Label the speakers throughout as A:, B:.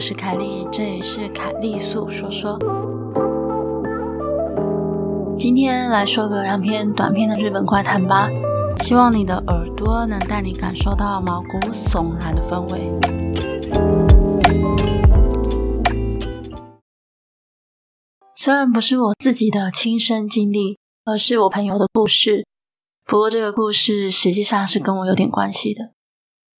A: 我是凯莉，这里是凯莉粟说说。今天来说个两篇短篇的日本怪谈吧，希望你的耳朵能带你感受到毛骨悚然的氛围。虽然不是我自己的亲身经历，而是我朋友的故事，不过这个故事实际上是跟我有点关系的。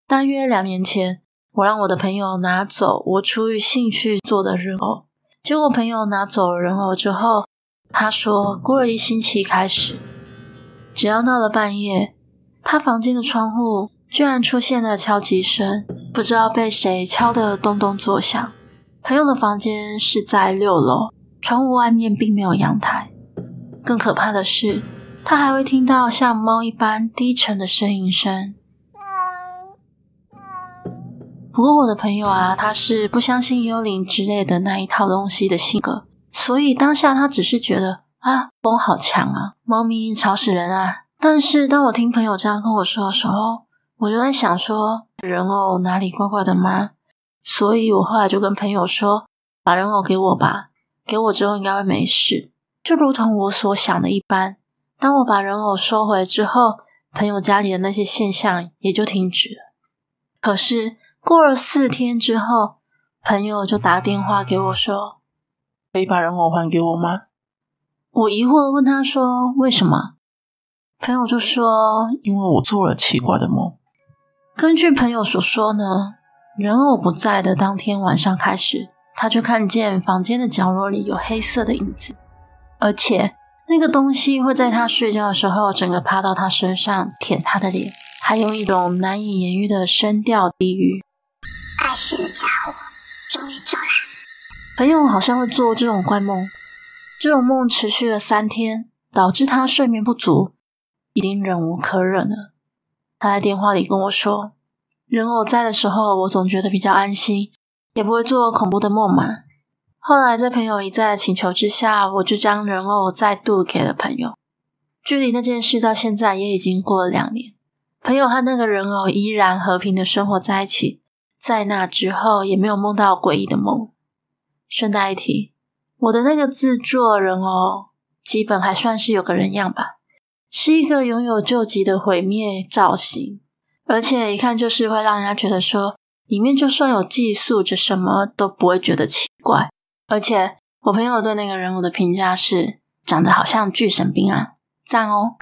A: 大约两年前，我让我的朋友拿走我出于兴趣做的人偶，结果朋友拿走了人偶之后，他说过了一星期开始，只要到了半夜，他房间的窗户居然出现了敲击声，不知道被谁敲得咚咚作响。朋友的房间是在六楼，窗户外面并没有阳台。更可怕的是，他还会听到像猫一般低沉的呻吟声。不过我的朋友啊，他是不相信幽灵之类的那一套东西的性格，所以当下他只是觉得啊，风好强啊，猫咪吵死人啊。但是当我听朋友这样跟我说的时候，我就在想说，人偶哪里怪怪的吗？所以我后来就跟朋友说，把人偶给我吧，给我之后应该会没事。就如同我所想的一般，当我把人偶收回之后，朋友家里的那些现象也就停止了。可是。过了四天之后，朋友就打电话给我说：“
B: 可以把人偶还给我吗？”
A: 我疑惑地问他说：“为什么？”朋友就说：“
B: 因为我做了奇怪的梦。”
A: 根据朋友所说呢，人偶不在的当天晚上开始，他就看见房间的角落里有黑色的影子，而且那个东西会在他睡觉的时候，整个趴到他身上舔他的脸，还用一种难以言喻的声调低语。
C: 碍事的家伙，终于走了。
A: 朋友好像会做这种怪梦，这种梦持续了三天，导致他睡眠不足，已经忍无可忍了。他在电话里跟我说：“人偶在的时候，我总觉得比较安心，也不会做恐怖的梦嘛。”后来在朋友一再的请求之下，我就将人偶再度给了朋友。距离那件事到现在也已经过了两年，朋友和那个人偶依然和平的生活在一起。在那之后，也没有梦到诡异的梦。顺带一提，我的那个自作人哦，基本还算是有个人样吧，是一个拥有救急的毁灭造型，而且一看就是会让人家觉得说，里面就算有寄宿着什么都不会觉得奇怪。而且我朋友对那个人物的评价是，长得好像巨神兵啊，赞哦。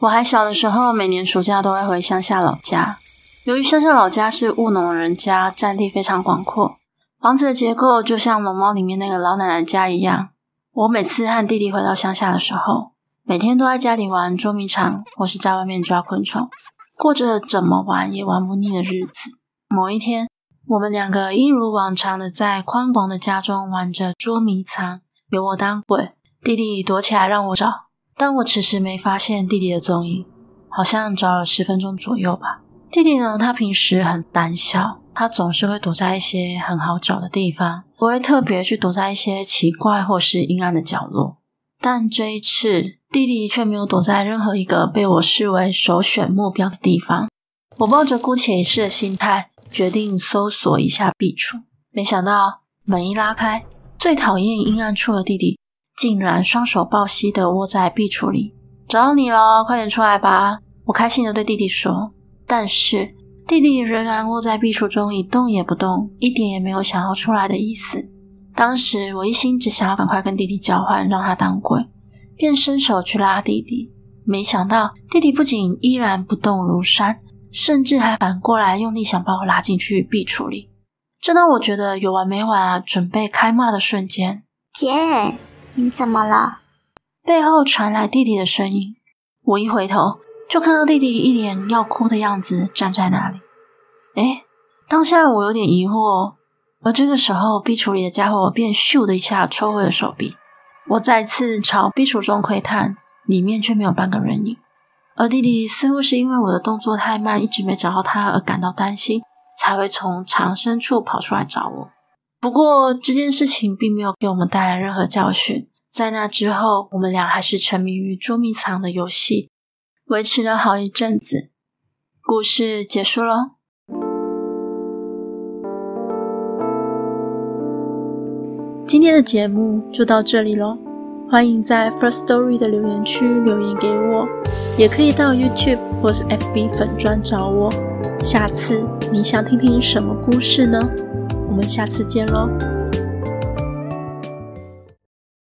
A: 我还小的时候，每年暑假都会回乡下老家。由于乡下老家是务农人家，占地非常广阔，房子的结构就像龙猫里面那个老奶奶家一样。我每次和弟弟回到乡下的时候，每天都在家里玩捉迷藏，或是在外面抓昆虫，过着怎么玩也玩不腻的日子。某一天，我们两个一如往常的在宽广的家中玩着捉迷藏，由我当鬼，弟弟躲起来让我找。但我迟迟没发现弟弟的踪影，好像找了十分钟左右吧。弟弟呢，他平时很胆小，他总是会躲在一些很好找的地方，不会特别去躲在一些奇怪或是阴暗的角落。但这一次，弟弟却没有躲在任何一个被我视为首选目标的地方。我抱着姑且一试的心态，决定搜索一下壁橱。没想到门一拉开，最讨厌阴暗处的弟弟。竟然双手抱膝的窝在壁橱里，找到你了，快点出来吧！我开心的对弟弟说。但是弟弟仍然窝在壁橱中一动也不动，一点也没有想要出来的意思。当时我一心只想要赶快跟弟弟交换，让他当鬼，便伸手去拉弟弟。没想到弟弟不仅依然不动如山，甚至还反过来用力想把我拉进去壁橱里。正当我觉得有完没完啊，准备开骂的瞬间，
C: 姐。你怎么了？
A: 背后传来弟弟的声音。我一回头，就看到弟弟一脸要哭的样子站在那里。诶，当下我有点疑惑。而这个时候，壁橱里的家伙便咻的一下抽回了手臂。我再次朝壁橱中窥探，里面却没有半个人影。而弟弟似乎是因为我的动作太慢，一直没找到他而感到担心，才会从藏身处跑出来找我。不过这件事情并没有给我们带来任何教训在那之后我们俩还是沉迷于捉迷藏的游戏维持了好一阵子。故事结束喽今天的节目就到这里喽欢迎在 first story 的留言区留言给我也可以到 youtube 或是 fb 粉砖找我。下次你想听听什么故事呢？我们下次见喽。